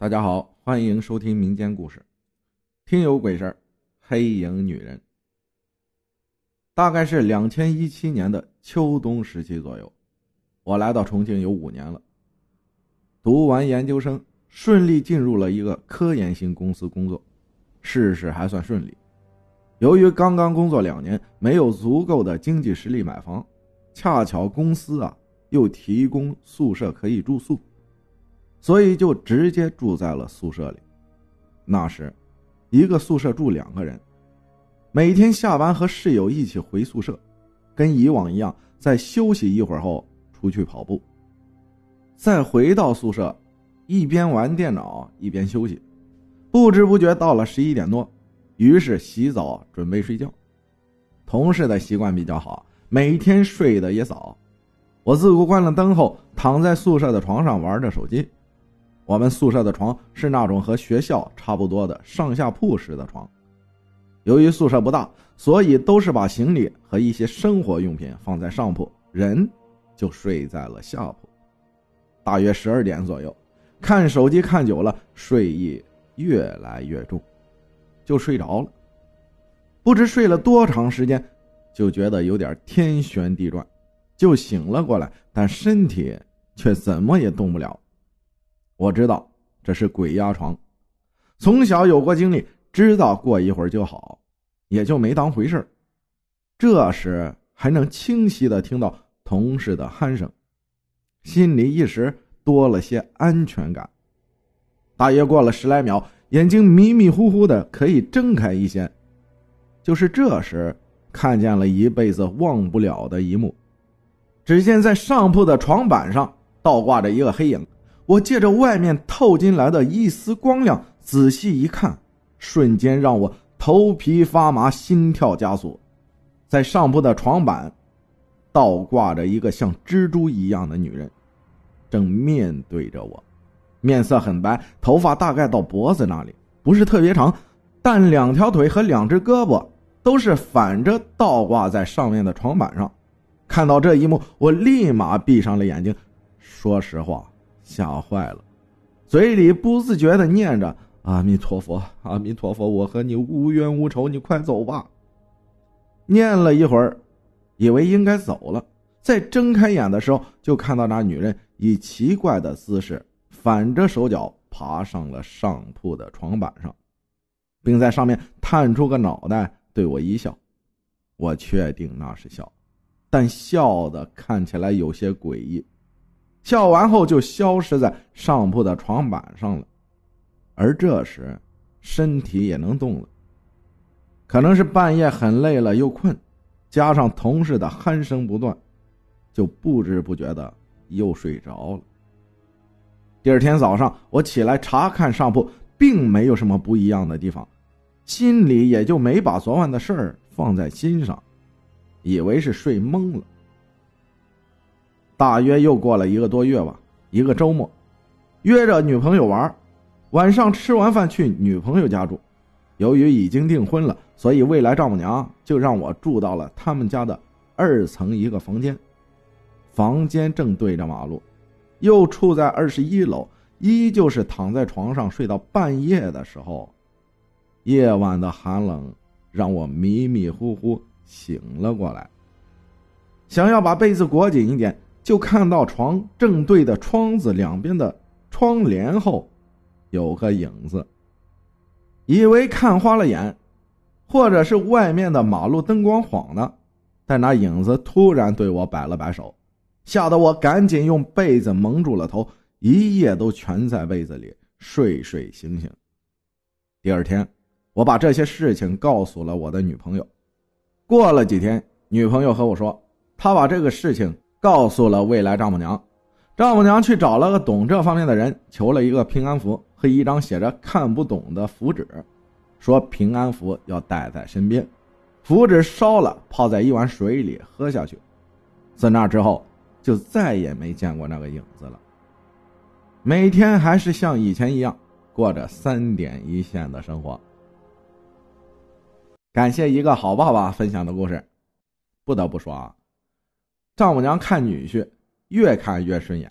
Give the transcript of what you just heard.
大家好，欢迎收听民间故事。听有鬼事儿，黑影女人。大概是两千一七年的秋冬时期左右，我来到重庆有五年了。读完研究生，顺利进入了一个科研型公司工作，事事还算顺利。由于刚刚工作两年，没有足够的经济实力买房，恰巧公司啊又提供宿舍可以住宿。所以就直接住在了宿舍里。那时，一个宿舍住两个人，每天下班和室友一起回宿舍，跟以往一样，在休息一会儿后出去跑步，再回到宿舍，一边玩电脑一边休息。不知不觉到了十一点多，于是洗澡准备睡觉。同事的习惯比较好，每天睡得也早。我自顾关了灯后，躺在宿舍的床上玩着手机。我们宿舍的床是那种和学校差不多的上下铺式的床。由于宿舍不大，所以都是把行李和一些生活用品放在上铺，人就睡在了下铺。大约十二点左右，看手机看久了，睡意越来越重，就睡着了。不知睡了多长时间，就觉得有点天旋地转，就醒了过来，但身体却怎么也动不了。我知道这是鬼压床，从小有过经历，知道过一会儿就好，也就没当回事这时还能清晰的听到同事的鼾声，心里一时多了些安全感。大约过了十来秒，眼睛迷迷糊糊的可以睁开一些，就是这时看见了一辈子忘不了的一幕。只见在上铺的床板上倒挂着一个黑影。我借着外面透进来的一丝光亮，仔细一看，瞬间让我头皮发麻，心跳加速。在上铺的床板，倒挂着一个像蜘蛛一样的女人，正面对着我，面色很白，头发大概到脖子那里，不是特别长，但两条腿和两只胳膊都是反着倒挂在上面的床板上。看到这一幕，我立马闭上了眼睛。说实话。吓坏了，嘴里不自觉的念着“阿弥陀佛，阿弥陀佛，我和你无冤无仇，你快走吧。”念了一会儿，以为应该走了，再睁开眼的时候，就看到那女人以奇怪的姿势反着手脚爬上了上铺的床板上，并在上面探出个脑袋对我一笑。我确定那是笑，但笑的看起来有些诡异。笑完后就消失在上铺的床板上了，而这时身体也能动了。可能是半夜很累了又困，加上同事的鼾声不断，就不知不觉的又睡着了。第二天早上我起来查看上铺，并没有什么不一样的地方，心里也就没把昨晚的事儿放在心上，以为是睡懵了。大约又过了一个多月吧，一个周末，约着女朋友玩，晚上吃完饭去女朋友家住。由于已经订婚了，所以未来丈母娘就让我住到了他们家的二层一个房间。房间正对着马路，又处在二十一楼，依旧是躺在床上睡到半夜的时候，夜晚的寒冷让我迷迷糊糊醒了过来，想要把被子裹紧一点。就看到床正对的窗子两边的窗帘后，有个影子。以为看花了眼，或者是外面的马路灯光晃的，但那影子突然对我摆了摆手，吓得我赶紧用被子蒙住了头，一夜都蜷在被子里睡睡醒醒。第二天，我把这些事情告诉了我的女朋友。过了几天，女朋友和我说，她把这个事情。告诉了未来丈母娘，丈母娘去找了个懂这方面的人，求了一个平安符和一张写着看不懂的符纸，说平安符要带在身边，符纸烧了泡在一碗水里喝下去。自那之后，就再也没见过那个影子了。每天还是像以前一样过着三点一线的生活。感谢一个好爸爸分享的故事，不得不说啊。丈母娘看女婿越看越顺眼，